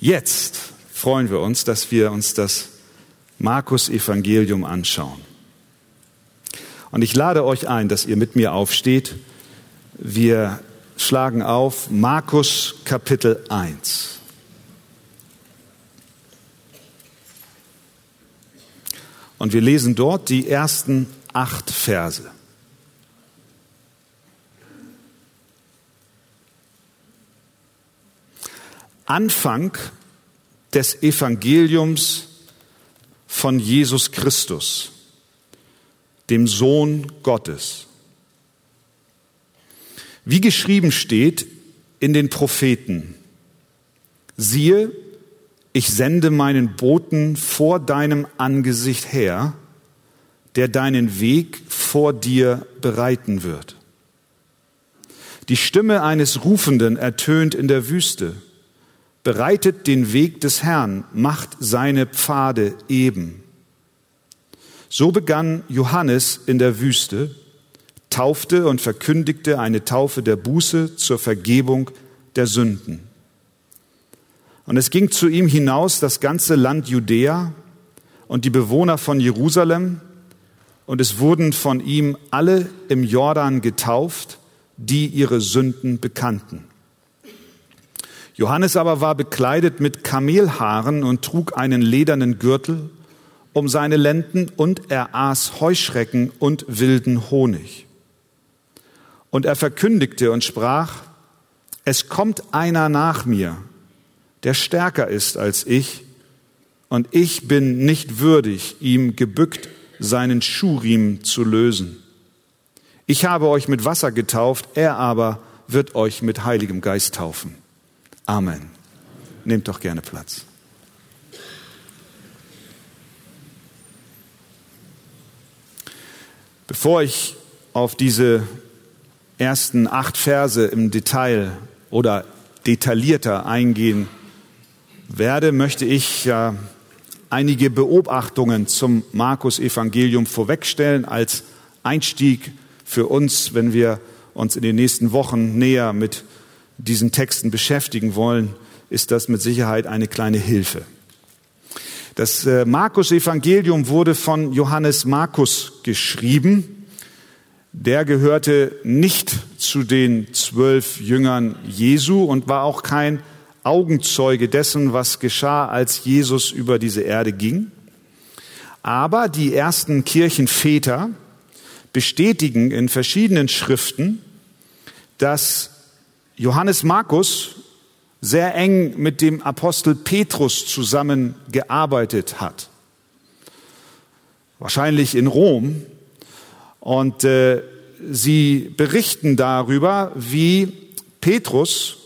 Jetzt freuen wir uns, dass wir uns das Markus Evangelium anschauen. Und ich lade euch ein, dass ihr mit mir aufsteht. Wir schlagen auf Markus Kapitel 1. Und wir lesen dort die ersten acht Verse. Anfang des Evangeliums von Jesus Christus, dem Sohn Gottes. Wie geschrieben steht in den Propheten, siehe, ich sende meinen Boten vor deinem Angesicht her, der deinen Weg vor dir bereiten wird. Die Stimme eines Rufenden ertönt in der Wüste bereitet den Weg des Herrn, macht seine Pfade eben. So begann Johannes in der Wüste, taufte und verkündigte eine Taufe der Buße zur Vergebung der Sünden. Und es ging zu ihm hinaus das ganze Land Judäa und die Bewohner von Jerusalem, und es wurden von ihm alle im Jordan getauft, die ihre Sünden bekannten. Johannes aber war bekleidet mit Kamelhaaren und trug einen ledernen Gürtel um seine Lenden und er aß Heuschrecken und wilden Honig. Und er verkündigte und sprach, es kommt einer nach mir, der stärker ist als ich, und ich bin nicht würdig, ihm gebückt seinen Schuhriemen zu lösen. Ich habe euch mit Wasser getauft, er aber wird euch mit Heiligem Geist taufen. Amen. Nehmt doch gerne Platz. Bevor ich auf diese ersten acht Verse im Detail oder detaillierter eingehen werde, möchte ich ja einige Beobachtungen zum Markus Evangelium vorwegstellen als Einstieg für uns, wenn wir uns in den nächsten Wochen näher mit diesen Texten beschäftigen wollen, ist das mit Sicherheit eine kleine Hilfe. Das äh, Markus-Evangelium wurde von Johannes Markus geschrieben. Der gehörte nicht zu den zwölf Jüngern Jesu und war auch kein Augenzeuge dessen, was geschah, als Jesus über diese Erde ging. Aber die ersten Kirchenväter bestätigen in verschiedenen Schriften, dass Johannes Markus sehr eng mit dem Apostel Petrus zusammengearbeitet hat. Wahrscheinlich in Rom. Und äh, sie berichten darüber, wie Petrus,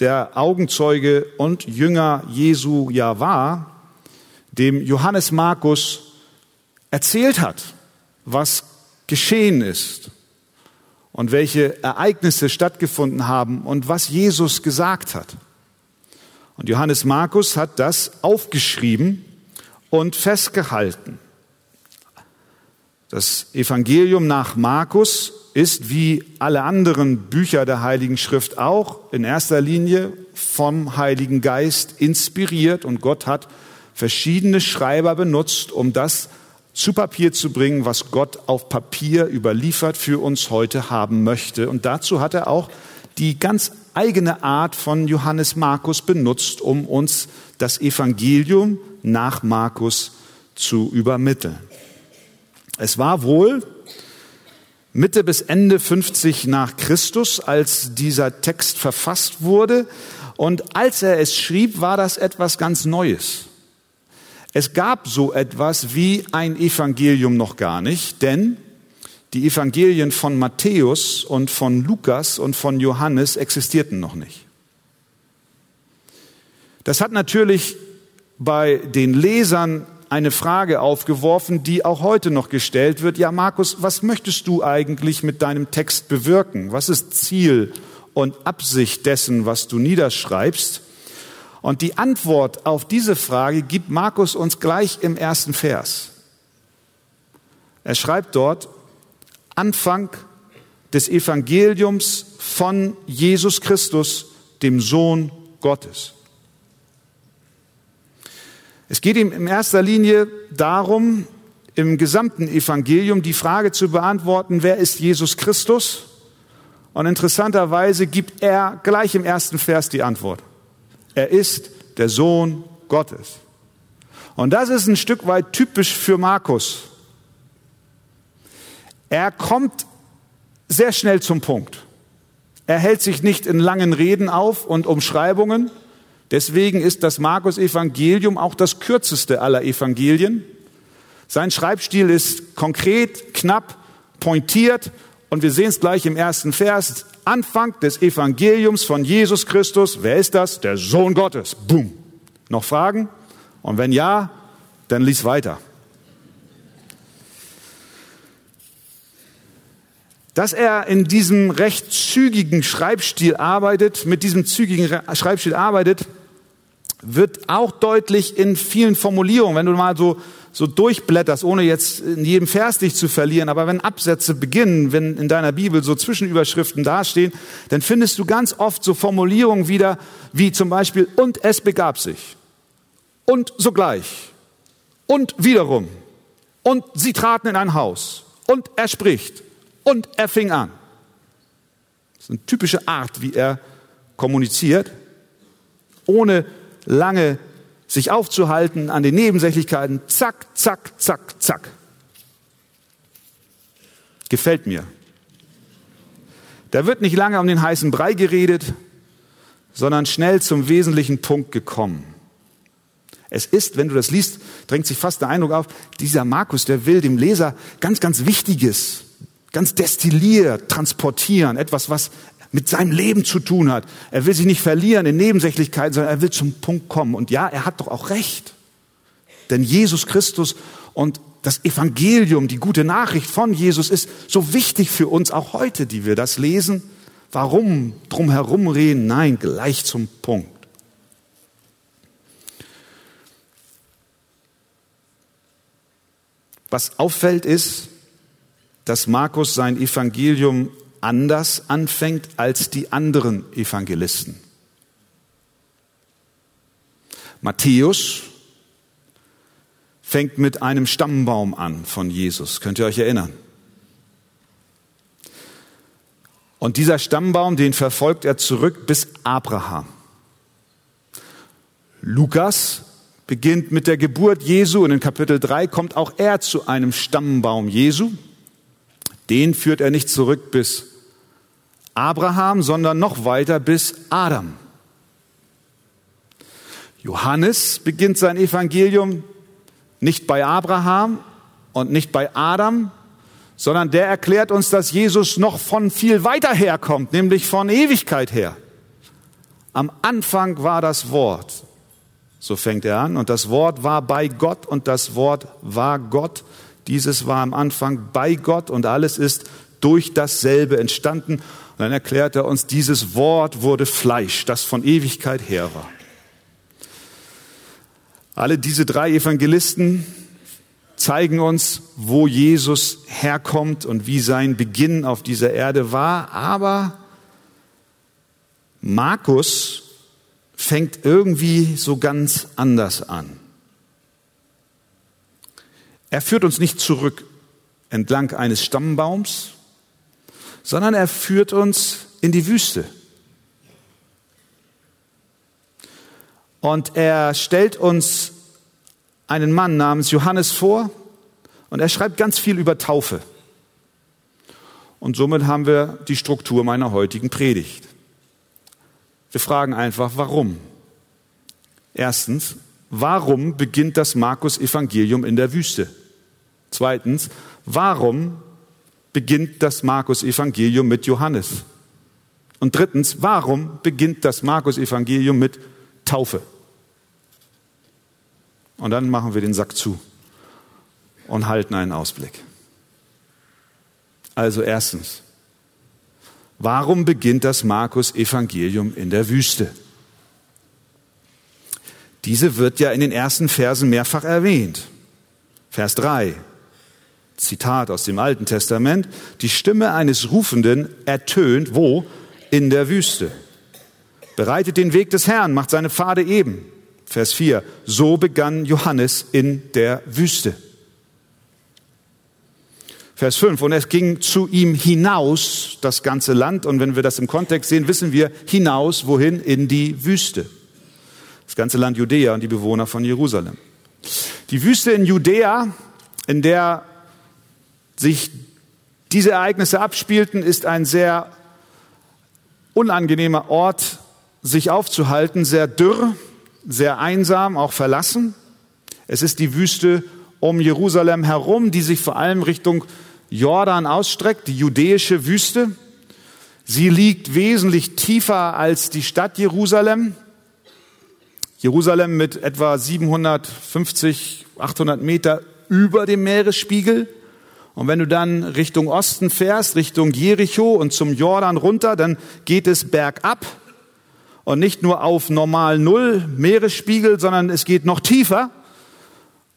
der Augenzeuge und Jünger Jesu ja war, dem Johannes Markus erzählt hat, was geschehen ist und welche Ereignisse stattgefunden haben und was Jesus gesagt hat. Und Johannes Markus hat das aufgeschrieben und festgehalten. Das Evangelium nach Markus ist wie alle anderen Bücher der Heiligen Schrift auch in erster Linie vom Heiligen Geist inspiriert und Gott hat verschiedene Schreiber benutzt, um das zu Papier zu bringen, was Gott auf Papier überliefert für uns heute haben möchte. Und dazu hat er auch die ganz eigene Art von Johannes Markus benutzt, um uns das Evangelium nach Markus zu übermitteln. Es war wohl Mitte bis Ende 50 nach Christus, als dieser Text verfasst wurde. Und als er es schrieb, war das etwas ganz Neues. Es gab so etwas wie ein Evangelium noch gar nicht, denn die Evangelien von Matthäus und von Lukas und von Johannes existierten noch nicht. Das hat natürlich bei den Lesern eine Frage aufgeworfen, die auch heute noch gestellt wird. Ja, Markus, was möchtest du eigentlich mit deinem Text bewirken? Was ist Ziel und Absicht dessen, was du niederschreibst? Und die Antwort auf diese Frage gibt Markus uns gleich im ersten Vers. Er schreibt dort, Anfang des Evangeliums von Jesus Christus, dem Sohn Gottes. Es geht ihm in erster Linie darum, im gesamten Evangelium die Frage zu beantworten, wer ist Jesus Christus? Und interessanterweise gibt er gleich im ersten Vers die Antwort. Er ist der Sohn Gottes. Und das ist ein Stück weit typisch für Markus. Er kommt sehr schnell zum Punkt. Er hält sich nicht in langen Reden auf und Umschreibungen. Deswegen ist das Markus-Evangelium auch das kürzeste aller Evangelien. Sein Schreibstil ist konkret, knapp, pointiert und wir sehen es gleich im ersten Vers. Anfang des Evangeliums von Jesus Christus. Wer ist das? Der Sohn Gottes. Boom. Noch Fragen? Und wenn ja, dann lies weiter. Dass er in diesem recht zügigen Schreibstil arbeitet, mit diesem zügigen Schreibstil arbeitet, wird auch deutlich in vielen Formulierungen. Wenn du mal so, so durchblätterst, ohne jetzt in jedem Vers dich zu verlieren, aber wenn Absätze beginnen, wenn in deiner Bibel so Zwischenüberschriften dastehen, dann findest du ganz oft so Formulierungen wieder, wie zum Beispiel, und es begab sich. Und sogleich. Und wiederum. Und sie traten in ein Haus. Und er spricht. Und er fing an. Das ist eine typische Art, wie er kommuniziert, ohne lange sich aufzuhalten an den Nebensächlichkeiten. Zack, zack, zack, zack. Gefällt mir. Da wird nicht lange um den heißen Brei geredet, sondern schnell zum wesentlichen Punkt gekommen. Es ist, wenn du das liest, drängt sich fast der Eindruck auf, dieser Markus, der will dem Leser ganz, ganz Wichtiges, ganz destilliert transportieren, etwas, was mit seinem Leben zu tun hat. Er will sich nicht verlieren in Nebensächlichkeiten, sondern er will zum Punkt kommen. Und ja, er hat doch auch recht. Denn Jesus Christus und das Evangelium, die gute Nachricht von Jesus ist so wichtig für uns auch heute, die wir das lesen. Warum drum herum reden? Nein, gleich zum Punkt. Was auffällt ist, dass Markus sein Evangelium anders anfängt als die anderen Evangelisten. Matthäus fängt mit einem Stammbaum an von Jesus. Könnt ihr euch erinnern? Und dieser Stammbaum, den verfolgt er zurück bis Abraham. Lukas beginnt mit der Geburt Jesu und in Kapitel 3 kommt auch er zu einem Stammbaum Jesu. Den führt er nicht zurück bis Abraham, sondern noch weiter bis Adam. Johannes beginnt sein Evangelium nicht bei Abraham und nicht bei Adam, sondern der erklärt uns, dass Jesus noch von viel weiter herkommt, nämlich von Ewigkeit her. Am Anfang war das Wort. So fängt er an. Und das Wort war bei Gott und das Wort war Gott. Dieses war am Anfang bei Gott und alles ist durch dasselbe entstanden dann erklärt er uns, dieses Wort wurde Fleisch, das von Ewigkeit her war. Alle diese drei Evangelisten zeigen uns, wo Jesus herkommt und wie sein Beginn auf dieser Erde war. Aber Markus fängt irgendwie so ganz anders an. Er führt uns nicht zurück entlang eines Stammbaums, sondern er führt uns in die Wüste. Und er stellt uns einen Mann namens Johannes vor und er schreibt ganz viel über Taufe. Und somit haben wir die Struktur meiner heutigen Predigt. Wir fragen einfach, warum? Erstens, warum beginnt das Markus-Evangelium in der Wüste? Zweitens, warum beginnt das Markus-Evangelium mit Johannes? Und drittens, warum beginnt das Markus-Evangelium mit Taufe? Und dann machen wir den Sack zu und halten einen Ausblick. Also erstens, warum beginnt das Markus-Evangelium in der Wüste? Diese wird ja in den ersten Versen mehrfach erwähnt. Vers 3. Zitat aus dem Alten Testament, die Stimme eines Rufenden ertönt, wo? In der Wüste. Bereitet den Weg des Herrn, macht seine Pfade eben. Vers 4. So begann Johannes in der Wüste. Vers 5. Und es ging zu ihm hinaus, das ganze Land. Und wenn wir das im Kontext sehen, wissen wir hinaus, wohin? In die Wüste. Das ganze Land Judäa und die Bewohner von Jerusalem. Die Wüste in Judäa, in der sich diese Ereignisse abspielten, ist ein sehr unangenehmer Ort, sich aufzuhalten, sehr dürr, sehr einsam, auch verlassen. Es ist die Wüste um Jerusalem herum, die sich vor allem Richtung Jordan ausstreckt, die judäische Wüste. Sie liegt wesentlich tiefer als die Stadt Jerusalem. Jerusalem mit etwa 750, 800 Meter über dem Meeresspiegel. Und wenn du dann Richtung Osten fährst, Richtung Jericho und zum Jordan runter, dann geht es bergab und nicht nur auf normal Null Meeresspiegel, sondern es geht noch tiefer.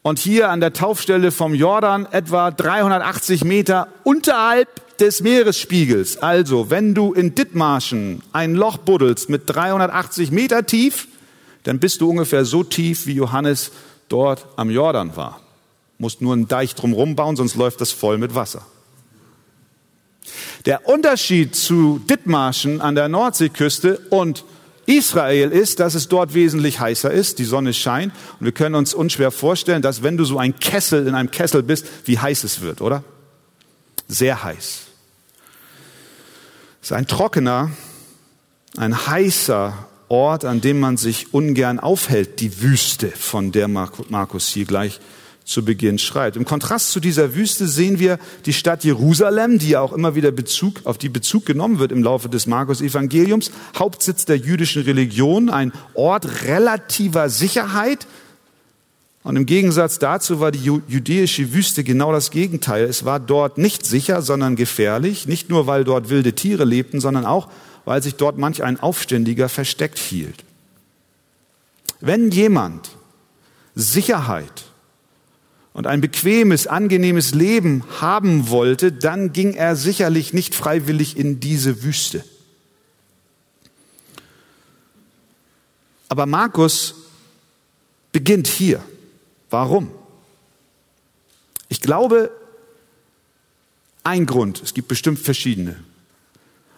Und hier an der Taufstelle vom Jordan etwa 380 Meter unterhalb des Meeresspiegels. Also, wenn du in Dithmarschen ein Loch buddelst mit 380 Meter tief, dann bist du ungefähr so tief, wie Johannes dort am Jordan war. Musst nur einen Deich drumherum bauen, sonst läuft das voll mit Wasser. Der Unterschied zu Dithmarschen an der Nordseeküste und Israel ist, dass es dort wesentlich heißer ist, die Sonne scheint und wir können uns unschwer vorstellen, dass wenn du so ein Kessel in einem Kessel bist, wie heiß es wird, oder? Sehr heiß. Es ist ein trockener, ein heißer Ort, an dem man sich ungern aufhält, die Wüste, von der Markus hier gleich zu Beginn schreibt. Im Kontrast zu dieser Wüste sehen wir die Stadt Jerusalem, die ja auch immer wieder Bezug, auf die Bezug genommen wird im Laufe des Markus-Evangeliums, Hauptsitz der jüdischen Religion, ein Ort relativer Sicherheit. Und im Gegensatz dazu war die jüdische Wüste genau das Gegenteil. Es war dort nicht sicher, sondern gefährlich, nicht nur weil dort wilde Tiere lebten, sondern auch weil sich dort manch ein Aufständiger versteckt hielt. Wenn jemand Sicherheit und ein bequemes, angenehmes Leben haben wollte, dann ging er sicherlich nicht freiwillig in diese Wüste. Aber Markus beginnt hier. Warum? Ich glaube, ein Grund, es gibt bestimmt verschiedene.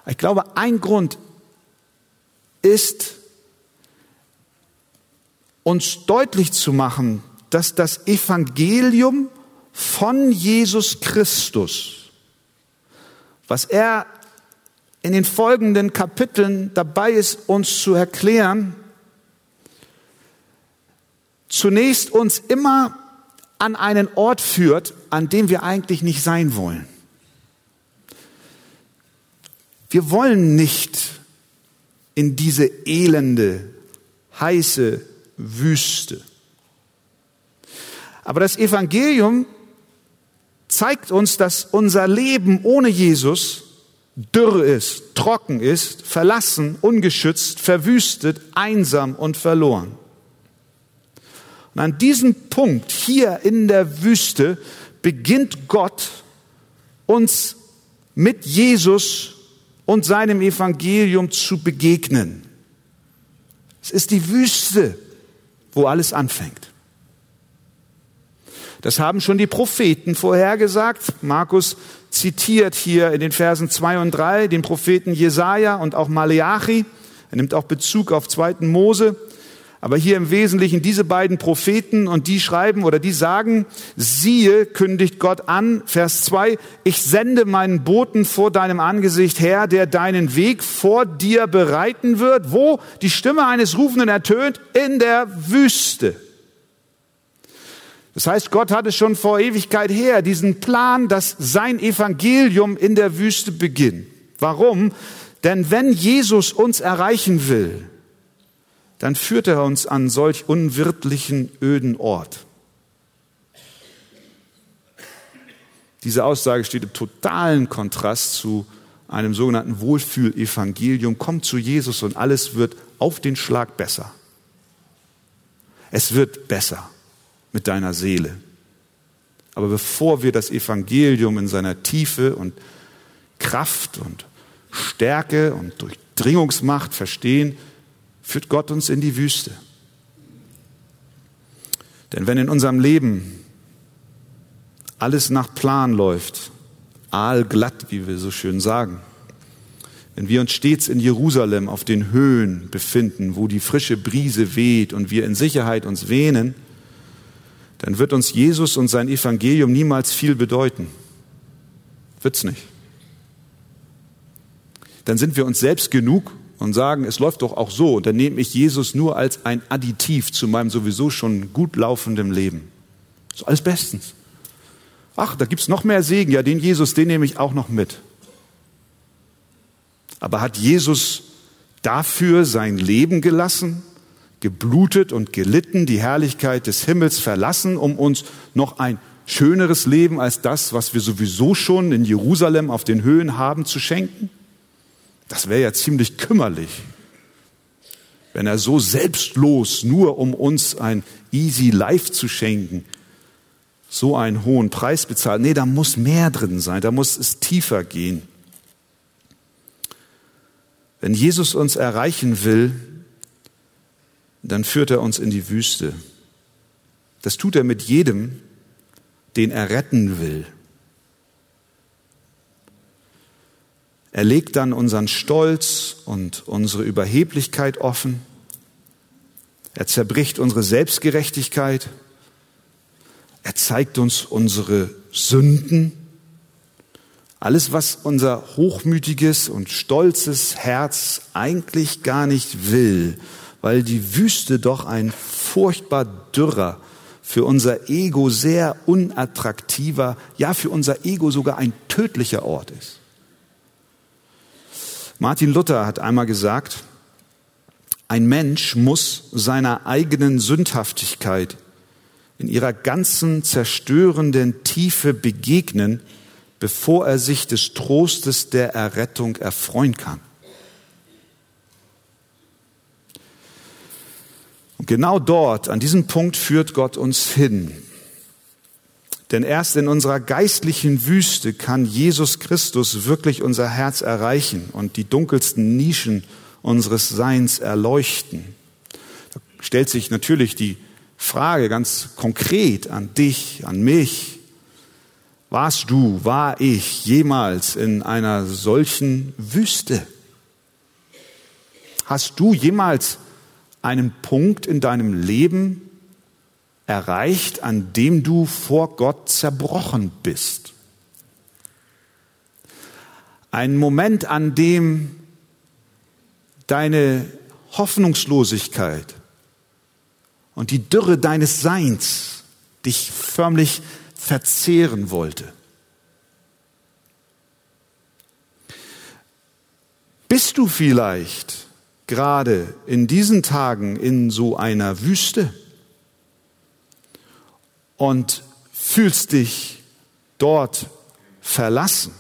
Ich glaube, ein Grund ist, uns deutlich zu machen, dass das Evangelium von Jesus Christus, was er in den folgenden Kapiteln dabei ist, uns zu erklären, zunächst uns immer an einen Ort führt, an dem wir eigentlich nicht sein wollen. Wir wollen nicht in diese elende, heiße Wüste. Aber das Evangelium zeigt uns, dass unser Leben ohne Jesus dürr ist, trocken ist, verlassen, ungeschützt, verwüstet, einsam und verloren. Und an diesem Punkt hier in der Wüste beginnt Gott uns mit Jesus und seinem Evangelium zu begegnen. Es ist die Wüste, wo alles anfängt. Das haben schon die Propheten vorhergesagt. Markus zitiert hier in den Versen zwei und drei den Propheten Jesaja und auch Maleachi. Er nimmt auch Bezug auf zweiten Mose. Aber hier im Wesentlichen diese beiden Propheten und die schreiben oder die sagen, siehe, kündigt Gott an, Vers zwei: ich sende meinen Boten vor deinem Angesicht her, der deinen Weg vor dir bereiten wird. Wo? Die Stimme eines Rufenden ertönt in der Wüste. Das heißt, Gott hatte schon vor Ewigkeit her diesen Plan, dass sein Evangelium in der Wüste beginnt. Warum? Denn wenn Jesus uns erreichen will, dann führt er uns an solch unwirtlichen, öden Ort. Diese Aussage steht im totalen Kontrast zu einem sogenannten Wohlfühlevangelium. Komm zu Jesus und alles wird auf den Schlag besser. Es wird besser mit deiner Seele. Aber bevor wir das Evangelium in seiner Tiefe und Kraft und Stärke und Durchdringungsmacht verstehen, führt Gott uns in die Wüste. Denn wenn in unserem Leben alles nach Plan läuft, aalglatt, wie wir so schön sagen, wenn wir uns stets in Jerusalem auf den Höhen befinden, wo die frische Brise weht und wir in Sicherheit uns wähnen, dann wird uns Jesus und sein Evangelium niemals viel bedeuten. Wird's nicht. Dann sind wir uns selbst genug und sagen, es läuft doch auch so. Und dann nehme ich Jesus nur als ein Additiv zu meinem sowieso schon gut laufenden Leben. ist alles bestens. Ach, da gibt's noch mehr Segen. Ja, den Jesus, den nehme ich auch noch mit. Aber hat Jesus dafür sein Leben gelassen, geblutet und gelitten, die Herrlichkeit des Himmels verlassen, um uns noch ein schöneres Leben als das, was wir sowieso schon in Jerusalem auf den Höhen haben, zu schenken? Das wäre ja ziemlich kümmerlich, wenn er so selbstlos, nur um uns ein easy life zu schenken, so einen hohen Preis bezahlt. Nee, da muss mehr drin sein, da muss es tiefer gehen. Wenn Jesus uns erreichen will, dann führt er uns in die Wüste. Das tut er mit jedem, den er retten will. Er legt dann unseren Stolz und unsere Überheblichkeit offen. Er zerbricht unsere Selbstgerechtigkeit. Er zeigt uns unsere Sünden. Alles, was unser hochmütiges und stolzes Herz eigentlich gar nicht will, weil die Wüste doch ein furchtbar dürrer, für unser Ego sehr unattraktiver, ja für unser Ego sogar ein tödlicher Ort ist. Martin Luther hat einmal gesagt, ein Mensch muss seiner eigenen Sündhaftigkeit in ihrer ganzen zerstörenden Tiefe begegnen, bevor er sich des Trostes der Errettung erfreuen kann. Und genau dort, an diesem Punkt führt Gott uns hin. Denn erst in unserer geistlichen Wüste kann Jesus Christus wirklich unser Herz erreichen und die dunkelsten Nischen unseres Seins erleuchten. Da stellt sich natürlich die Frage ganz konkret an dich, an mich. Warst du, war ich jemals in einer solchen Wüste? Hast du jemals einen Punkt in deinem Leben erreicht, an dem du vor Gott zerbrochen bist. Ein Moment, an dem deine Hoffnungslosigkeit und die Dürre deines Seins dich förmlich verzehren wollte. Bist du vielleicht gerade in diesen Tagen in so einer Wüste? und fühlst dich dort verlassen.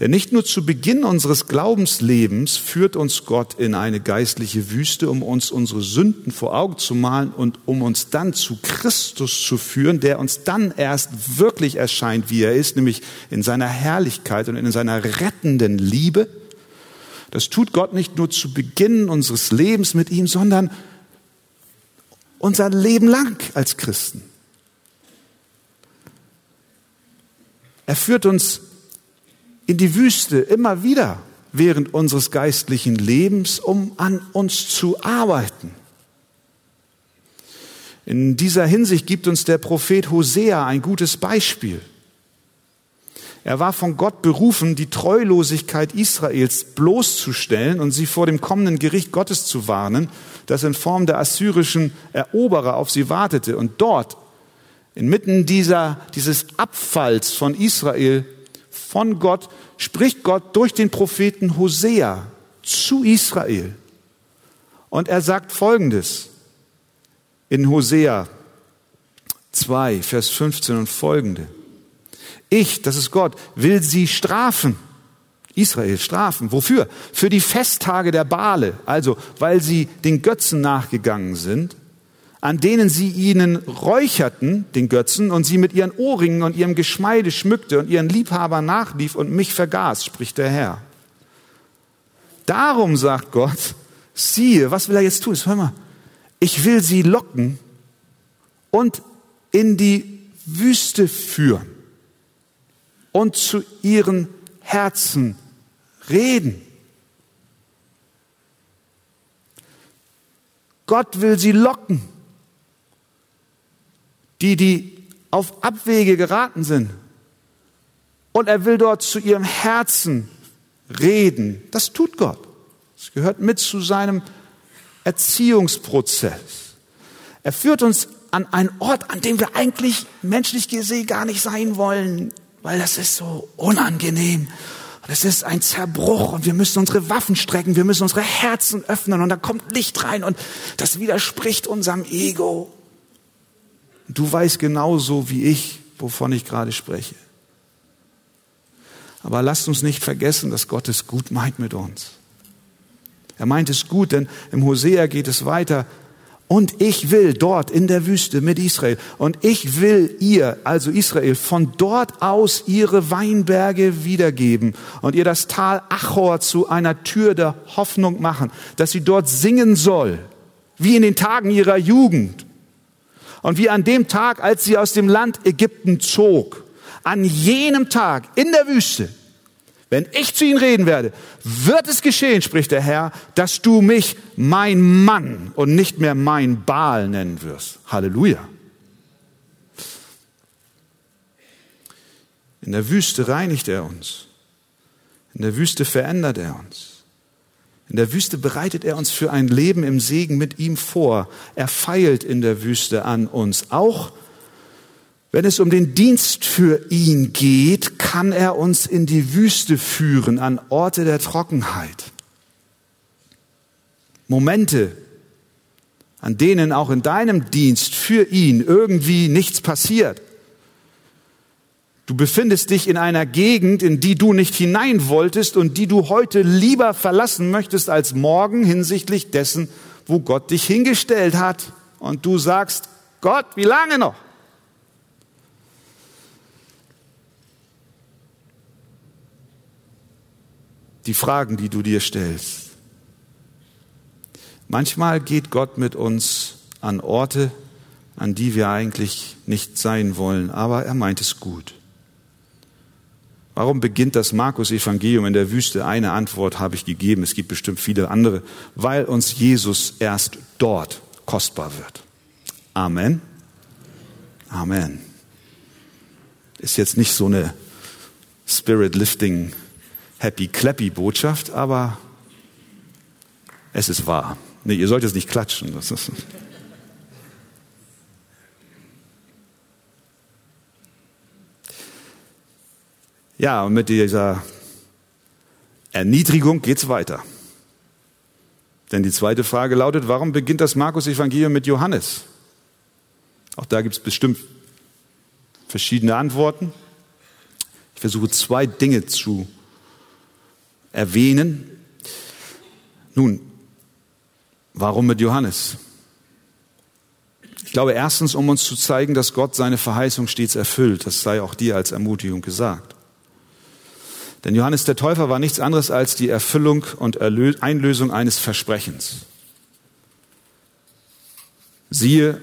Denn nicht nur zu Beginn unseres Glaubenslebens führt uns Gott in eine geistliche Wüste, um uns unsere Sünden vor Augen zu malen und um uns dann zu Christus zu führen, der uns dann erst wirklich erscheint, wie er ist, nämlich in seiner Herrlichkeit und in seiner rettenden Liebe. Das tut Gott nicht nur zu Beginn unseres Lebens mit ihm, sondern unser Leben lang als Christen. Er führt uns in die Wüste immer wieder während unseres geistlichen Lebens, um an uns zu arbeiten. In dieser Hinsicht gibt uns der Prophet Hosea ein gutes Beispiel. Er war von Gott berufen, die Treulosigkeit Israels bloßzustellen und sie vor dem kommenden Gericht Gottes zu warnen, das in Form der assyrischen Eroberer auf sie wartete. Und dort, inmitten dieser, dieses Abfalls von Israel, von Gott, spricht Gott durch den Propheten Hosea zu Israel. Und er sagt Folgendes in Hosea 2, Vers 15 und folgende. Ich, das ist Gott, will sie strafen. Israel strafen. Wofür? Für die Festtage der Bale, also weil sie den Götzen nachgegangen sind, an denen sie ihnen räucherten, den Götzen, und sie mit ihren Ohrringen und ihrem Geschmeide schmückte und ihren Liebhabern nachlief und mich vergaß, spricht der Herr. Darum sagt Gott, siehe, was will er jetzt tun? Hör mal, ich will sie locken und in die Wüste führen und zu ihren Herzen reden. Gott will sie locken. Die, die auf Abwege geraten sind. Und er will dort zu ihrem Herzen reden. Das tut Gott. Das gehört mit zu seinem Erziehungsprozess. Er führt uns an einen Ort, an dem wir eigentlich menschlich gesehen gar nicht sein wollen, weil das ist so unangenehm. Das ist ein Zerbruch und wir müssen unsere Waffen strecken, wir müssen unsere Herzen öffnen und da kommt Licht rein und das widerspricht unserem Ego. Du weißt genauso wie ich, wovon ich gerade spreche. Aber lasst uns nicht vergessen, dass Gott es gut meint mit uns. Er meint es gut, denn im Hosea geht es weiter. Und ich will dort in der Wüste mit Israel, und ich will ihr, also Israel, von dort aus ihre Weinberge wiedergeben und ihr das Tal Achor zu einer Tür der Hoffnung machen, dass sie dort singen soll, wie in den Tagen ihrer Jugend. Und wie an dem Tag, als sie aus dem Land Ägypten zog, an jenem Tag in der Wüste, wenn ich zu ihnen reden werde, wird es geschehen, spricht der Herr, dass du mich mein Mann und nicht mehr mein Baal nennen wirst. Halleluja. In der Wüste reinigt er uns. In der Wüste verändert er uns. In der Wüste bereitet er uns für ein Leben im Segen mit ihm vor. Er feilt in der Wüste an uns, auch wenn es um den Dienst für ihn geht, kann er uns in die Wüste führen, an Orte der Trockenheit. Momente, an denen auch in deinem Dienst für ihn irgendwie nichts passiert. Du befindest dich in einer Gegend, in die du nicht hinein wolltest und die du heute lieber verlassen möchtest als morgen hinsichtlich dessen, wo Gott dich hingestellt hat. Und du sagst, Gott, wie lange noch? Die Fragen, die du dir stellst. Manchmal geht Gott mit uns an Orte, an die wir eigentlich nicht sein wollen, aber er meint es gut. Warum beginnt das Markus-Evangelium in der Wüste? Eine Antwort habe ich gegeben, es gibt bestimmt viele andere, weil uns Jesus erst dort kostbar wird. Amen. Amen. Ist jetzt nicht so eine Spirit-Lifting happy clappy Botschaft, aber es ist wahr. Nee, ihr sollt jetzt nicht klatschen. Das ist ja, und mit dieser Erniedrigung geht's weiter. Denn die zweite Frage lautet, warum beginnt das Markus-Evangelium mit Johannes? Auch da gibt es bestimmt verschiedene Antworten. Ich versuche zwei Dinge zu erwähnen. Nun, warum mit Johannes? Ich glaube erstens, um uns zu zeigen, dass Gott seine Verheißung stets erfüllt. Das sei auch dir als Ermutigung gesagt. Denn Johannes der Täufer war nichts anderes als die Erfüllung und Einlösung eines Versprechens. Siehe,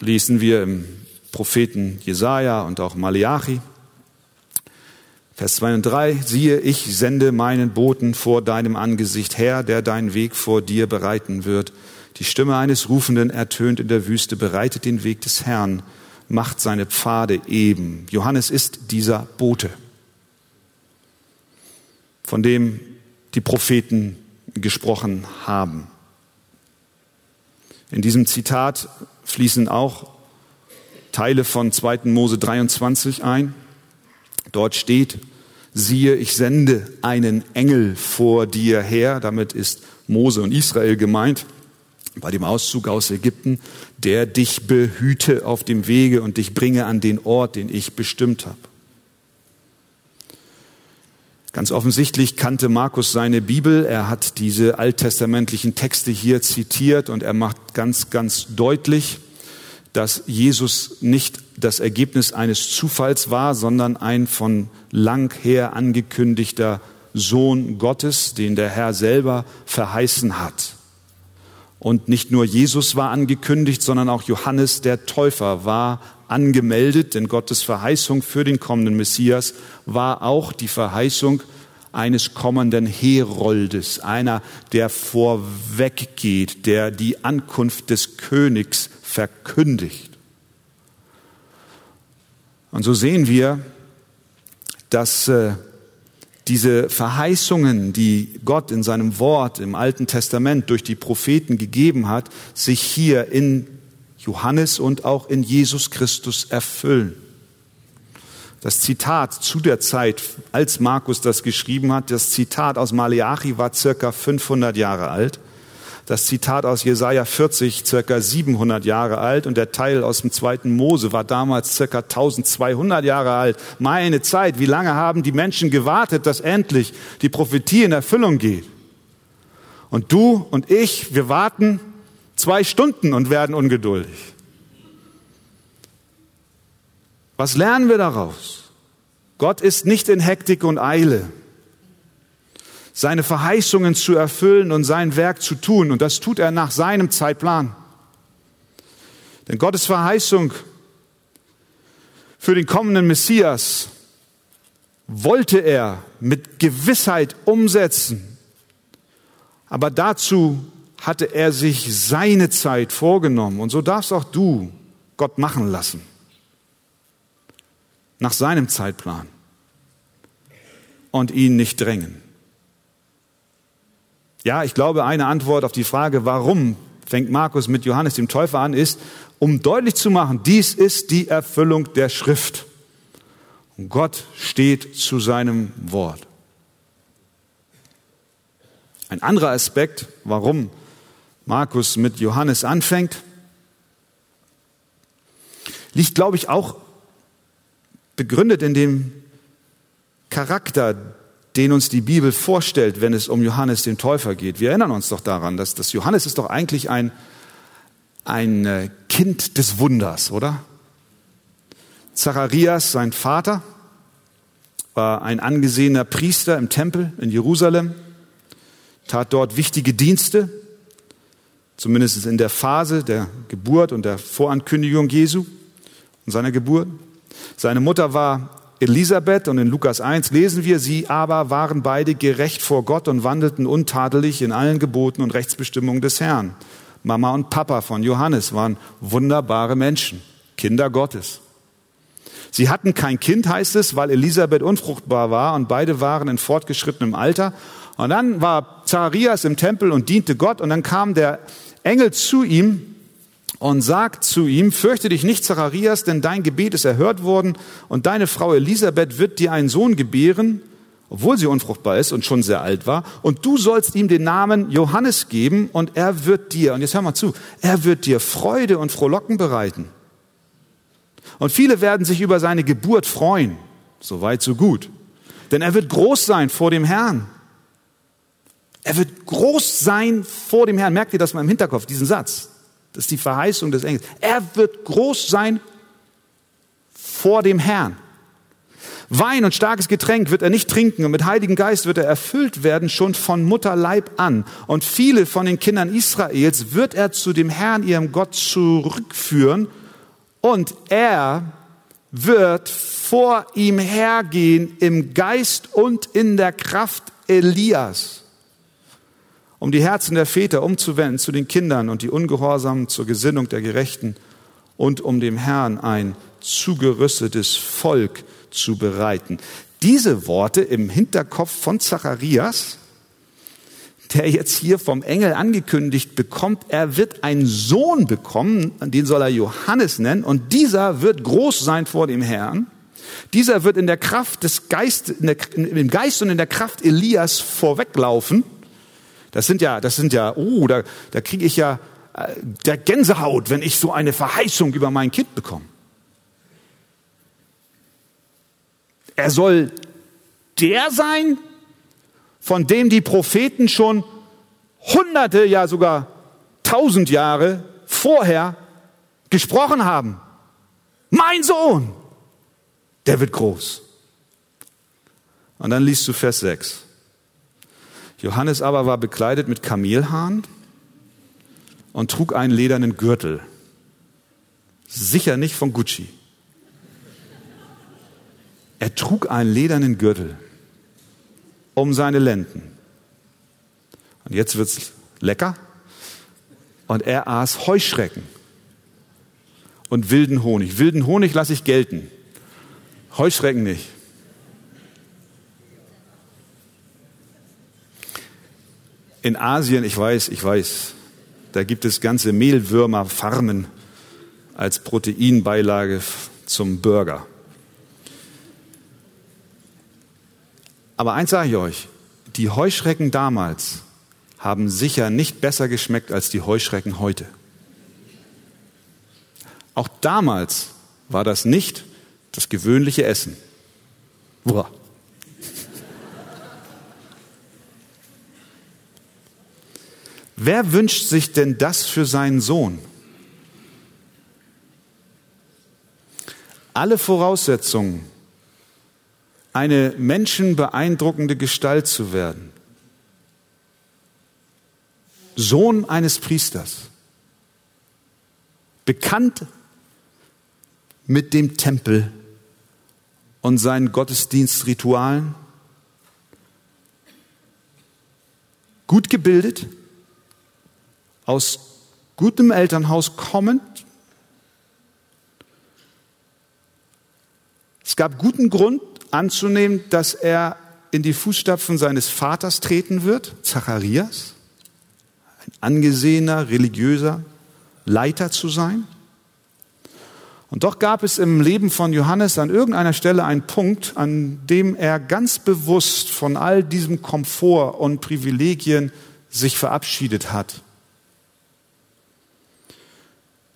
lesen wir im Propheten Jesaja und auch Malachi, Vers 2 und 3, siehe, ich sende meinen Boten vor deinem Angesicht her, der deinen Weg vor dir bereiten wird. Die Stimme eines Rufenden ertönt in der Wüste, bereitet den Weg des Herrn, macht seine Pfade eben. Johannes ist dieser Bote, von dem die Propheten gesprochen haben. In diesem Zitat fließen auch Teile von 2. Mose 23 ein. Dort steht, siehe, ich sende einen Engel vor dir her, damit ist Mose und Israel gemeint, bei dem Auszug aus Ägypten, der dich behüte auf dem Wege und dich bringe an den Ort, den ich bestimmt habe. Ganz offensichtlich kannte Markus seine Bibel. Er hat diese alttestamentlichen Texte hier zitiert und er macht ganz, ganz deutlich, dass Jesus nicht das Ergebnis eines Zufalls war, sondern ein von lang her angekündigter Sohn Gottes, den der Herr selber verheißen hat. Und nicht nur Jesus war angekündigt, sondern auch Johannes der Täufer war angemeldet, denn Gottes Verheißung für den kommenden Messias war auch die Verheißung eines kommenden Heroldes, einer, der vorweggeht, der die Ankunft des Königs verkündigt. Und so sehen wir, dass äh, diese Verheißungen, die Gott in seinem Wort im Alten Testament durch die Propheten gegeben hat, sich hier in Johannes und auch in Jesus Christus erfüllen. Das Zitat zu der Zeit, als Markus das geschrieben hat, das Zitat aus Maleachi war circa 500 Jahre alt. Das Zitat aus Jesaja 40 circa 700 Jahre alt und der Teil aus dem zweiten Mose war damals circa 1200 Jahre alt. Meine Zeit, wie lange haben die Menschen gewartet, dass endlich die Prophetie in Erfüllung geht? Und du und ich, wir warten zwei Stunden und werden ungeduldig. Was lernen wir daraus? Gott ist nicht in Hektik und Eile seine Verheißungen zu erfüllen und sein Werk zu tun. Und das tut er nach seinem Zeitplan. Denn Gottes Verheißung für den kommenden Messias wollte er mit Gewissheit umsetzen. Aber dazu hatte er sich seine Zeit vorgenommen. Und so darfst auch du Gott machen lassen. Nach seinem Zeitplan. Und ihn nicht drängen. Ja, ich glaube, eine Antwort auf die Frage, warum fängt Markus mit Johannes dem Täufer an, ist, um deutlich zu machen, dies ist die Erfüllung der Schrift. Und Gott steht zu seinem Wort. Ein anderer Aspekt, warum Markus mit Johannes anfängt, liegt, glaube ich, auch begründet in dem Charakter den uns die Bibel vorstellt, wenn es um Johannes den Täufer geht. Wir erinnern uns doch daran, dass das Johannes ist doch eigentlich ein, ein äh, Kind des Wunders, oder? Zacharias, sein Vater, war ein angesehener Priester im Tempel in Jerusalem, tat dort wichtige Dienste, zumindest in der Phase der Geburt und der Vorankündigung Jesu und seiner Geburt. Seine Mutter war Elisabeth und in Lukas 1 lesen wir, sie aber waren beide gerecht vor Gott und wandelten untadelig in allen Geboten und Rechtsbestimmungen des Herrn. Mama und Papa von Johannes waren wunderbare Menschen, Kinder Gottes. Sie hatten kein Kind, heißt es, weil Elisabeth unfruchtbar war und beide waren in fortgeschrittenem Alter. Und dann war Zacharias im Tempel und diente Gott und dann kam der Engel zu ihm und sagt zu ihm, fürchte dich nicht, Zacharias, denn dein Gebet ist erhört worden und deine Frau Elisabeth wird dir einen Sohn gebären, obwohl sie unfruchtbar ist und schon sehr alt war. Und du sollst ihm den Namen Johannes geben und er wird dir, und jetzt hör mal zu, er wird dir Freude und Frohlocken bereiten. Und viele werden sich über seine Geburt freuen. So weit, so gut. Denn er wird groß sein vor dem Herrn. Er wird groß sein vor dem Herrn. Merkt ihr das mal im Hinterkopf, diesen Satz? Das ist die Verheißung des Engels. Er wird groß sein vor dem Herrn. Wein und starkes Getränk wird er nicht trinken und mit Heiligen Geist wird er erfüllt werden schon von Mutterleib an. Und viele von den Kindern Israels wird er zu dem Herrn, ihrem Gott, zurückführen und er wird vor ihm hergehen im Geist und in der Kraft Elias um die Herzen der Väter umzuwenden zu den Kindern und die Ungehorsamen zur Gesinnung der Gerechten und um dem Herrn ein zugerüstetes Volk zu bereiten. Diese Worte im Hinterkopf von Zacharias, der jetzt hier vom Engel angekündigt bekommt, er wird einen Sohn bekommen, den soll er Johannes nennen, und dieser wird groß sein vor dem Herrn. Dieser wird in der Kraft des Geistes, im Geist und in der Kraft Elias vorweglaufen das sind ja, das sind ja, oh, da, da kriege ich ja äh, der Gänsehaut, wenn ich so eine Verheißung über mein Kind bekomme. Er soll der sein, von dem die Propheten schon hunderte, ja sogar tausend Jahre vorher gesprochen haben. Mein Sohn, der wird groß. Und dann liest du Vers 6. Johannes aber war bekleidet mit Kamelhaaren und trug einen ledernen Gürtel. Sicher nicht von Gucci. Er trug einen ledernen Gürtel um seine Lenden. Und jetzt wird's lecker. Und er aß Heuschrecken und wilden Honig. Wilden Honig lasse ich gelten. Heuschrecken nicht. In Asien, ich weiß, ich weiß, da gibt es ganze Mehlwürmerfarmen als Proteinbeilage zum Burger. Aber eins sage ich euch, die Heuschrecken damals haben sicher nicht besser geschmeckt als die Heuschrecken heute. Auch damals war das nicht das gewöhnliche Essen. Uah. Wer wünscht sich denn das für seinen Sohn? Alle Voraussetzungen, eine menschenbeeindruckende Gestalt zu werden, Sohn eines Priesters, bekannt mit dem Tempel und seinen Gottesdienstritualen, gut gebildet, aus gutem Elternhaus kommend. Es gab guten Grund anzunehmen, dass er in die Fußstapfen seines Vaters treten wird, Zacharias, ein angesehener religiöser Leiter zu sein. Und doch gab es im Leben von Johannes an irgendeiner Stelle einen Punkt, an dem er ganz bewusst von all diesem Komfort und Privilegien sich verabschiedet hat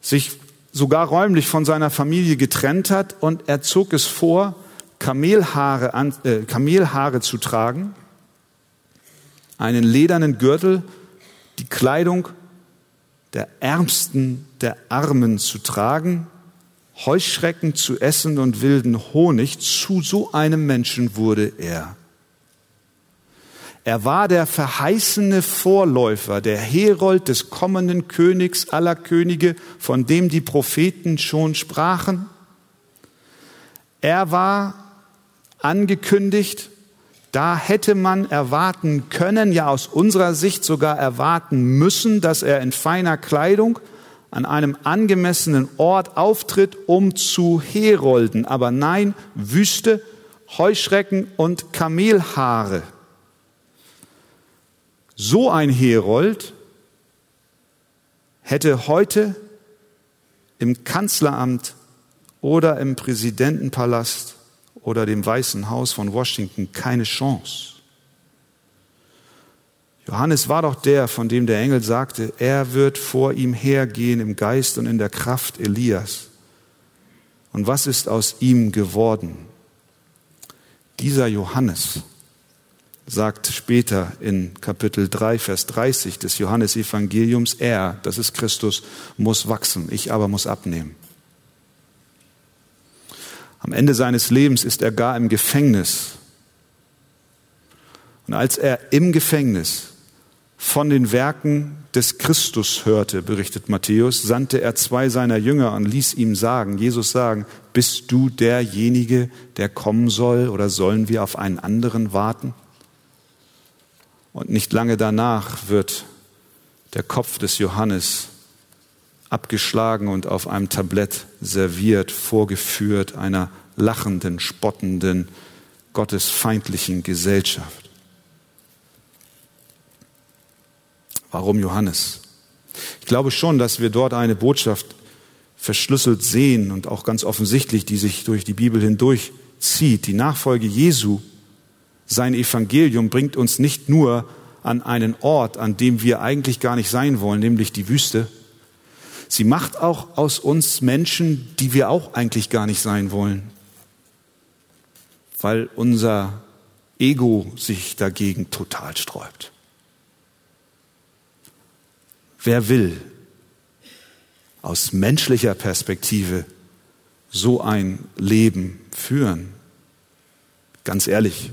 sich sogar räumlich von seiner Familie getrennt hat und er zog es vor, Kamelhaare, an, äh, Kamelhaare zu tragen, einen ledernen Gürtel, die Kleidung der Ärmsten der Armen zu tragen, Heuschrecken zu essen und wilden Honig, zu so einem Menschen wurde er. Er war der verheißene Vorläufer, der Herold des kommenden Königs aller Könige, von dem die Propheten schon sprachen. Er war angekündigt, da hätte man erwarten können, ja aus unserer Sicht sogar erwarten müssen, dass er in feiner Kleidung an einem angemessenen Ort auftritt, um zu herolden. Aber nein, Wüste, Heuschrecken und Kamelhaare. So ein Herold hätte heute im Kanzleramt oder im Präsidentenpalast oder dem Weißen Haus von Washington keine Chance. Johannes war doch der, von dem der Engel sagte, er wird vor ihm hergehen im Geist und in der Kraft Elias. Und was ist aus ihm geworden? Dieser Johannes sagt später in Kapitel 3, Vers 30 des Johannesevangeliums, er, das ist Christus, muss wachsen, ich aber muss abnehmen. Am Ende seines Lebens ist er gar im Gefängnis. Und als er im Gefängnis von den Werken des Christus hörte, berichtet Matthäus, sandte er zwei seiner Jünger und ließ ihm sagen, Jesus sagen, bist du derjenige, der kommen soll oder sollen wir auf einen anderen warten? Und nicht lange danach wird der Kopf des Johannes abgeschlagen und auf einem Tablett serviert, vorgeführt einer lachenden, spottenden, gottesfeindlichen Gesellschaft. Warum Johannes? Ich glaube schon, dass wir dort eine Botschaft verschlüsselt sehen und auch ganz offensichtlich, die sich durch die Bibel hindurch zieht. Die Nachfolge Jesu sein Evangelium bringt uns nicht nur an einen Ort, an dem wir eigentlich gar nicht sein wollen, nämlich die Wüste. Sie macht auch aus uns Menschen, die wir auch eigentlich gar nicht sein wollen, weil unser Ego sich dagegen total sträubt. Wer will aus menschlicher Perspektive so ein Leben führen? Ganz ehrlich,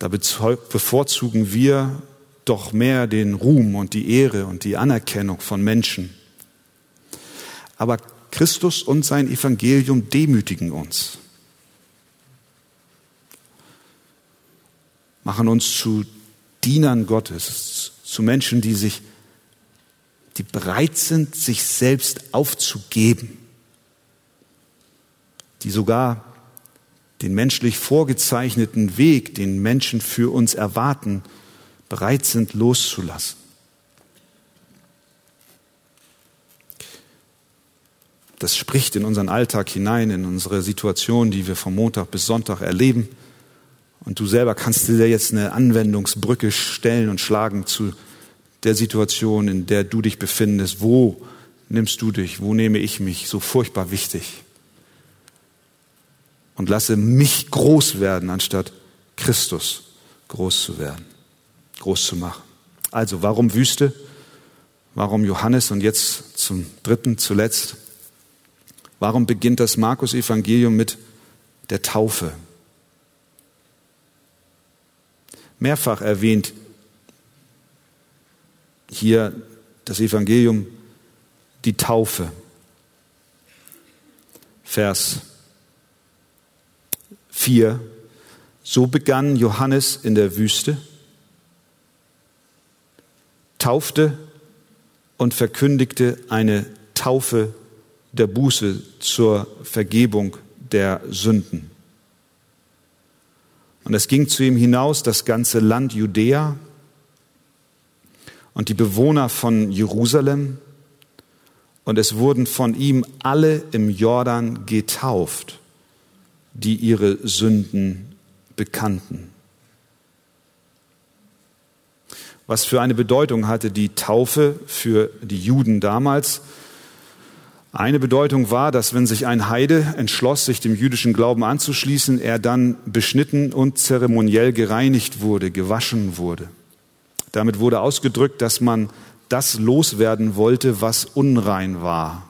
da bevorzugen wir doch mehr den Ruhm und die Ehre und die Anerkennung von Menschen. Aber Christus und sein Evangelium demütigen uns, machen uns zu Dienern Gottes, zu Menschen, die sich, die bereit sind, sich selbst aufzugeben, die sogar den menschlich vorgezeichneten Weg, den Menschen für uns erwarten, bereit sind loszulassen. Das spricht in unseren Alltag hinein, in unsere Situation, die wir vom Montag bis Sonntag erleben. Und du selber kannst dir jetzt eine Anwendungsbrücke stellen und schlagen zu der Situation, in der du dich befindest. Wo nimmst du dich? Wo nehme ich mich? So furchtbar wichtig. Und lasse mich groß werden, anstatt Christus groß zu werden, groß zu machen. Also, warum Wüste? Warum Johannes? Und jetzt zum dritten, zuletzt. Warum beginnt das Markus-Evangelium mit der Taufe? Mehrfach erwähnt hier das Evangelium die Taufe. Vers 4. So begann Johannes in der Wüste, taufte und verkündigte eine Taufe der Buße zur Vergebung der Sünden. Und es ging zu ihm hinaus das ganze Land Judäa und die Bewohner von Jerusalem, und es wurden von ihm alle im Jordan getauft, die ihre Sünden bekannten. Was für eine Bedeutung hatte die Taufe für die Juden damals? Eine Bedeutung war, dass wenn sich ein Heide entschloss, sich dem jüdischen Glauben anzuschließen, er dann beschnitten und zeremoniell gereinigt wurde, gewaschen wurde. Damit wurde ausgedrückt, dass man das loswerden wollte, was unrein war.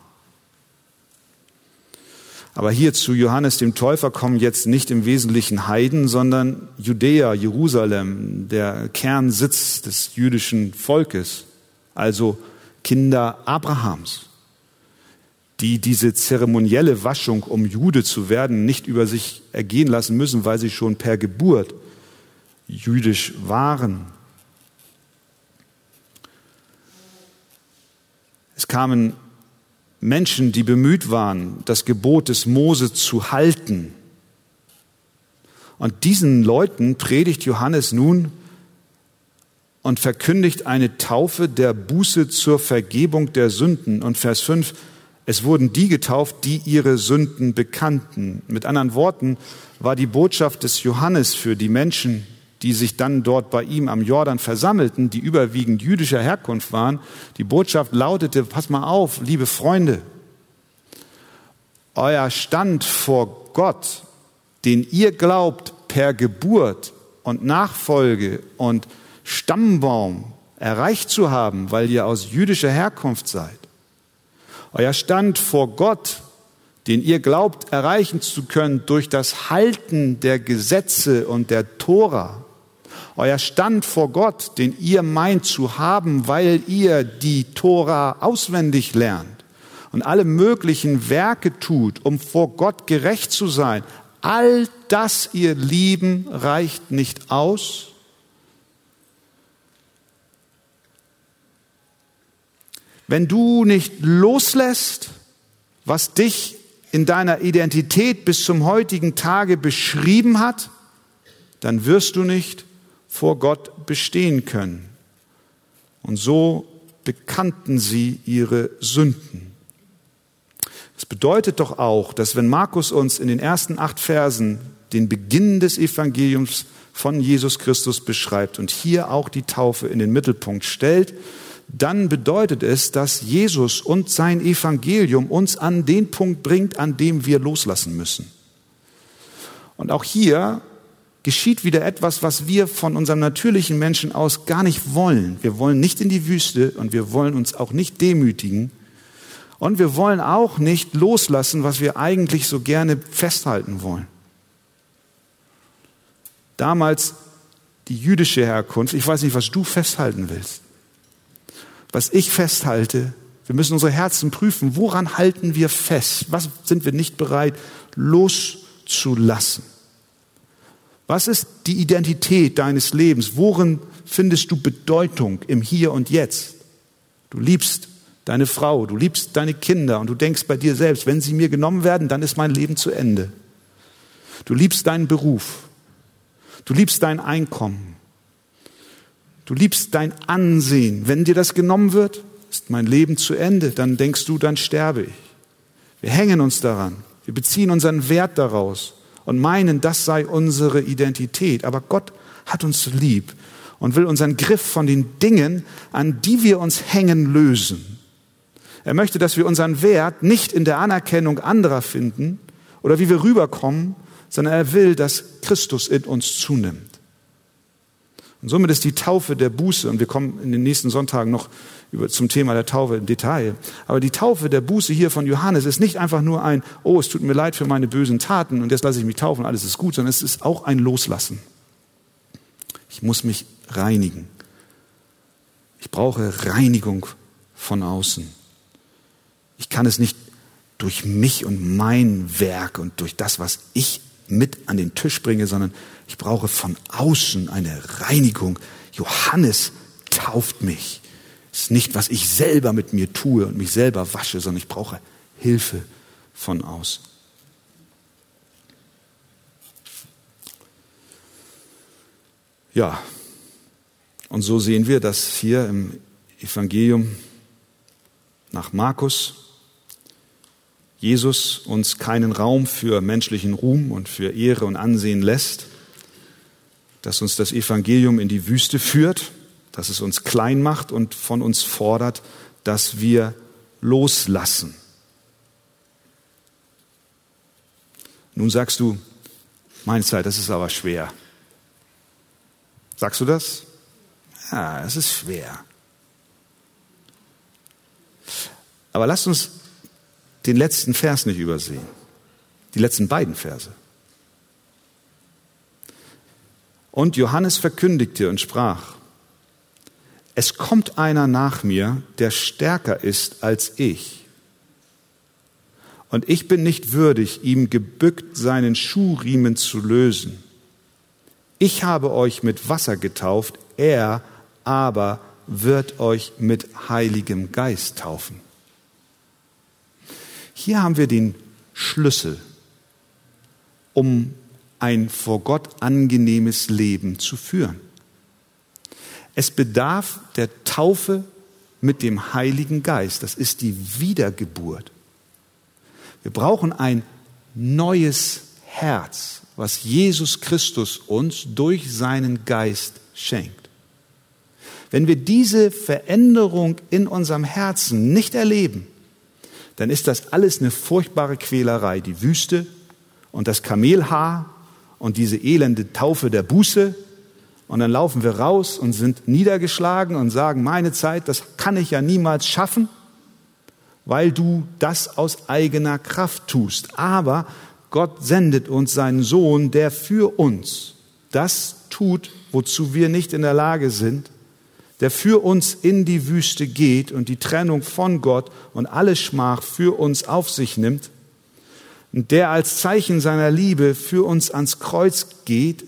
Aber hier zu Johannes dem Täufer kommen jetzt nicht im Wesentlichen Heiden, sondern Judäa, Jerusalem, der Kernsitz des jüdischen Volkes, also Kinder Abrahams die diese zeremonielle Waschung, um Jude zu werden, nicht über sich ergehen lassen müssen, weil sie schon per Geburt jüdisch waren. Es kamen Menschen, die bemüht waren, das Gebot des Mose zu halten. Und diesen Leuten predigt Johannes nun und verkündigt eine Taufe der Buße zur Vergebung der Sünden. Und Vers 5, es wurden die getauft, die ihre Sünden bekannten. Mit anderen Worten war die Botschaft des Johannes für die Menschen, die sich dann dort bei ihm am Jordan versammelten, die überwiegend jüdischer Herkunft waren, die Botschaft lautete, pass mal auf, liebe Freunde, euer Stand vor Gott, den ihr glaubt per Geburt und Nachfolge und Stammbaum erreicht zu haben, weil ihr aus jüdischer Herkunft seid, euer Stand vor Gott, den ihr glaubt erreichen zu können durch das Halten der Gesetze und der Tora, euer Stand vor Gott, den ihr meint zu haben, weil ihr die Tora auswendig lernt und alle möglichen Werke tut, um vor Gott gerecht zu sein, all das, ihr Lieben, reicht nicht aus, Wenn du nicht loslässt, was dich in deiner Identität bis zum heutigen Tage beschrieben hat, dann wirst du nicht vor Gott bestehen können. Und so bekannten sie ihre Sünden. Das bedeutet doch auch, dass wenn Markus uns in den ersten acht Versen den Beginn des Evangeliums von Jesus Christus beschreibt und hier auch die Taufe in den Mittelpunkt stellt, dann bedeutet es, dass Jesus und sein Evangelium uns an den Punkt bringt, an dem wir loslassen müssen. Und auch hier geschieht wieder etwas, was wir von unserem natürlichen Menschen aus gar nicht wollen. Wir wollen nicht in die Wüste und wir wollen uns auch nicht demütigen. Und wir wollen auch nicht loslassen, was wir eigentlich so gerne festhalten wollen. Damals die jüdische Herkunft. Ich weiß nicht, was du festhalten willst. Was ich festhalte, wir müssen unsere Herzen prüfen. Woran halten wir fest? Was sind wir nicht bereit loszulassen? Was ist die Identität deines Lebens? Worin findest du Bedeutung im Hier und Jetzt? Du liebst deine Frau, du liebst deine Kinder und du denkst bei dir selbst, wenn sie mir genommen werden, dann ist mein Leben zu Ende. Du liebst deinen Beruf. Du liebst dein Einkommen. Du liebst dein Ansehen. Wenn dir das genommen wird, ist mein Leben zu Ende. Dann denkst du, dann sterbe ich. Wir hängen uns daran. Wir beziehen unseren Wert daraus und meinen, das sei unsere Identität. Aber Gott hat uns lieb und will unseren Griff von den Dingen, an die wir uns hängen, lösen. Er möchte, dass wir unseren Wert nicht in der Anerkennung anderer finden oder wie wir rüberkommen, sondern er will, dass Christus in uns zunimmt. Und somit ist die Taufe der Buße, und wir kommen in den nächsten Sonntagen noch über, zum Thema der Taufe im Detail, aber die Taufe der Buße hier von Johannes ist nicht einfach nur ein, oh, es tut mir leid für meine bösen Taten und jetzt lasse ich mich taufen, alles ist gut, sondern es ist auch ein Loslassen. Ich muss mich reinigen. Ich brauche Reinigung von außen. Ich kann es nicht durch mich und mein Werk und durch das, was ich mit an den Tisch bringe, sondern ich brauche von außen eine Reinigung. Johannes tauft mich. Es ist nicht, was ich selber mit mir tue und mich selber wasche, sondern ich brauche Hilfe von außen. Ja, und so sehen wir, dass hier im Evangelium nach Markus Jesus uns keinen Raum für menschlichen Ruhm und für Ehre und Ansehen lässt, dass uns das Evangelium in die Wüste führt, dass es uns klein macht und von uns fordert, dass wir loslassen. Nun sagst du, meine Zeit, das ist aber schwer. Sagst du das? Ja, es ist schwer. Aber lasst uns den letzten Vers nicht übersehen. Die letzten beiden Verse. Und Johannes verkündigte und sprach, es kommt einer nach mir, der stärker ist als ich. Und ich bin nicht würdig, ihm gebückt seinen Schuhriemen zu lösen. Ich habe euch mit Wasser getauft, er aber wird euch mit heiligem Geist taufen. Hier haben wir den Schlüssel, um ein vor Gott angenehmes Leben zu führen. Es bedarf der Taufe mit dem Heiligen Geist. Das ist die Wiedergeburt. Wir brauchen ein neues Herz, was Jesus Christus uns durch seinen Geist schenkt. Wenn wir diese Veränderung in unserem Herzen nicht erleben, dann ist das alles eine furchtbare Quälerei. Die Wüste und das Kamelhaar und diese elende Taufe der Buße. Und dann laufen wir raus und sind niedergeschlagen und sagen, meine Zeit, das kann ich ja niemals schaffen, weil du das aus eigener Kraft tust. Aber Gott sendet uns seinen Sohn, der für uns das tut, wozu wir nicht in der Lage sind der für uns in die Wüste geht und die Trennung von Gott und alle Schmach für uns auf sich nimmt, der als Zeichen seiner Liebe für uns ans Kreuz geht,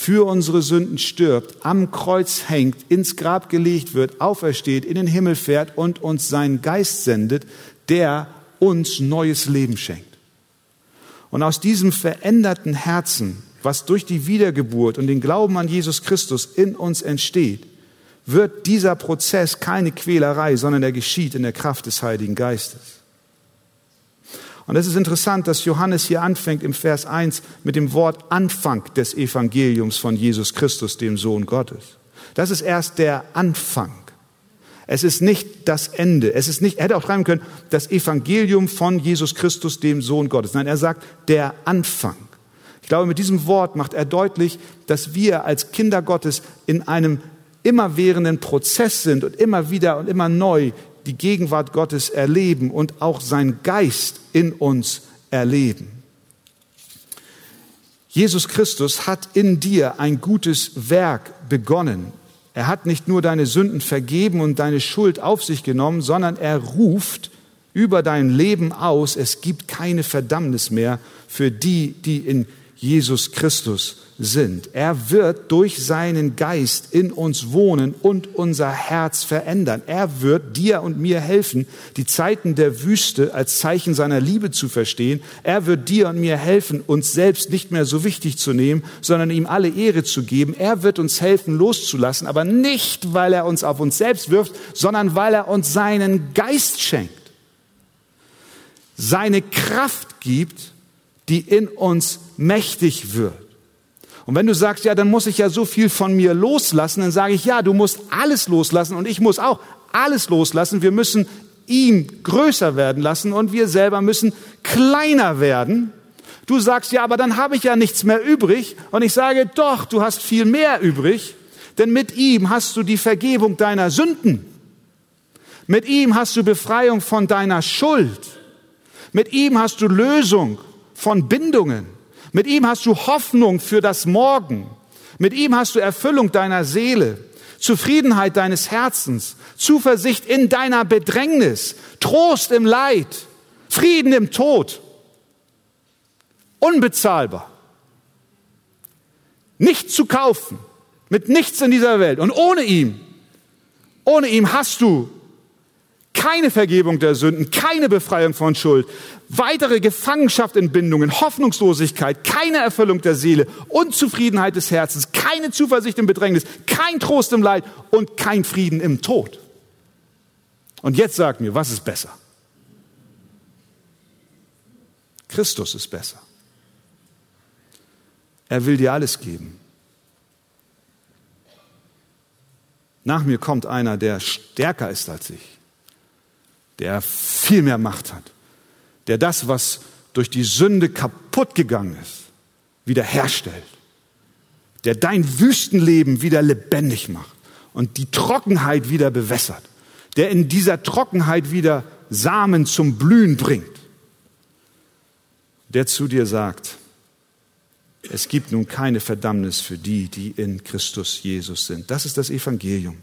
für unsere Sünden stirbt, am Kreuz hängt, ins Grab gelegt wird, aufersteht, in den Himmel fährt und uns seinen Geist sendet, der uns neues Leben schenkt. Und aus diesem veränderten Herzen, was durch die Wiedergeburt und den Glauben an Jesus Christus in uns entsteht, wird dieser Prozess keine Quälerei, sondern er geschieht in der Kraft des Heiligen Geistes. Und es ist interessant, dass Johannes hier anfängt im Vers 1 mit dem Wort Anfang des Evangeliums von Jesus Christus, dem Sohn Gottes. Das ist erst der Anfang. Es ist nicht das Ende. Es ist nicht, er hätte auch schreiben können, das Evangelium von Jesus Christus, dem Sohn Gottes. Nein, er sagt der Anfang. Ich glaube, mit diesem Wort macht er deutlich, dass wir als Kinder Gottes in einem immerwährenden Prozess sind und immer wieder und immer neu die Gegenwart Gottes erleben und auch sein Geist in uns erleben. Jesus Christus hat in dir ein gutes Werk begonnen. Er hat nicht nur deine Sünden vergeben und deine Schuld auf sich genommen, sondern er ruft über dein Leben aus, es gibt keine Verdammnis mehr für die, die in Jesus Christus sind. Er wird durch seinen Geist in uns wohnen und unser Herz verändern. Er wird dir und mir helfen, die Zeiten der Wüste als Zeichen seiner Liebe zu verstehen. Er wird dir und mir helfen, uns selbst nicht mehr so wichtig zu nehmen, sondern ihm alle Ehre zu geben. Er wird uns helfen, loszulassen, aber nicht, weil er uns auf uns selbst wirft, sondern weil er uns seinen Geist schenkt. Seine Kraft gibt, die in uns mächtig wird. Und wenn du sagst, ja, dann muss ich ja so viel von mir loslassen, dann sage ich, ja, du musst alles loslassen und ich muss auch alles loslassen. Wir müssen ihm größer werden lassen und wir selber müssen kleiner werden. Du sagst, ja, aber dann habe ich ja nichts mehr übrig. Und ich sage, doch, du hast viel mehr übrig, denn mit ihm hast du die Vergebung deiner Sünden. Mit ihm hast du Befreiung von deiner Schuld. Mit ihm hast du Lösung von Bindungen. Mit ihm hast du Hoffnung für das Morgen. Mit ihm hast du Erfüllung deiner Seele, Zufriedenheit deines Herzens, Zuversicht in deiner Bedrängnis, Trost im Leid, Frieden im Tod. Unbezahlbar. Nicht zu kaufen, mit nichts in dieser Welt. Und ohne ihm, ohne ihm hast du keine Vergebung der Sünden, keine Befreiung von Schuld, weitere Gefangenschaft in Bindungen, Hoffnungslosigkeit, keine Erfüllung der Seele, Unzufriedenheit des Herzens, keine Zuversicht im Bedrängnis, kein Trost im Leid und kein Frieden im Tod. Und jetzt sag mir, was ist besser? Christus ist besser. Er will dir alles geben. Nach mir kommt einer, der stärker ist als ich der viel mehr Macht hat, der das, was durch die Sünde kaputt gegangen ist, wiederherstellt, der dein Wüstenleben wieder lebendig macht und die Trockenheit wieder bewässert, der in dieser Trockenheit wieder Samen zum Blühen bringt, der zu dir sagt, es gibt nun keine Verdammnis für die, die in Christus Jesus sind. Das ist das Evangelium.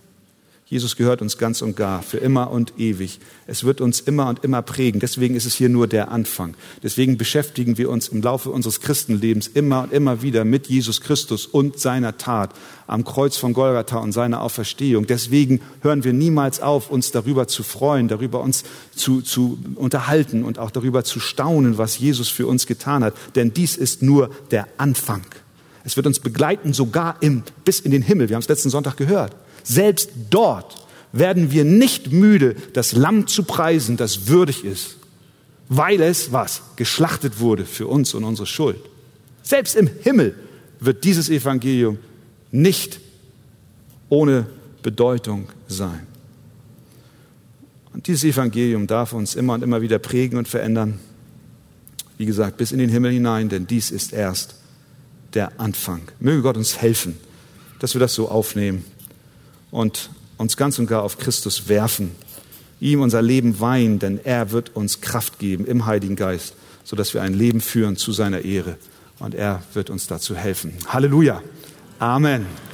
Jesus gehört uns ganz und gar, für immer und ewig. Es wird uns immer und immer prägen. Deswegen ist es hier nur der Anfang. Deswegen beschäftigen wir uns im Laufe unseres Christenlebens immer und immer wieder mit Jesus Christus und seiner Tat am Kreuz von Golgatha und seiner Auferstehung. Deswegen hören wir niemals auf, uns darüber zu freuen, darüber uns zu, zu unterhalten und auch darüber zu staunen, was Jesus für uns getan hat. Denn dies ist nur der Anfang. Es wird uns begleiten, sogar im, bis in den Himmel. Wir haben es letzten Sonntag gehört. Selbst dort werden wir nicht müde, das Lamm zu preisen, das würdig ist, weil es was geschlachtet wurde für uns und unsere Schuld. Selbst im Himmel wird dieses Evangelium nicht ohne Bedeutung sein. Und dieses Evangelium darf uns immer und immer wieder prägen und verändern. Wie gesagt, bis in den Himmel hinein, denn dies ist erst der Anfang. Möge Gott uns helfen, dass wir das so aufnehmen und uns ganz und gar auf Christus werfen, ihm unser Leben weihen, denn er wird uns Kraft geben im Heiligen Geist, sodass wir ein Leben führen zu seiner Ehre. Und er wird uns dazu helfen. Halleluja. Amen.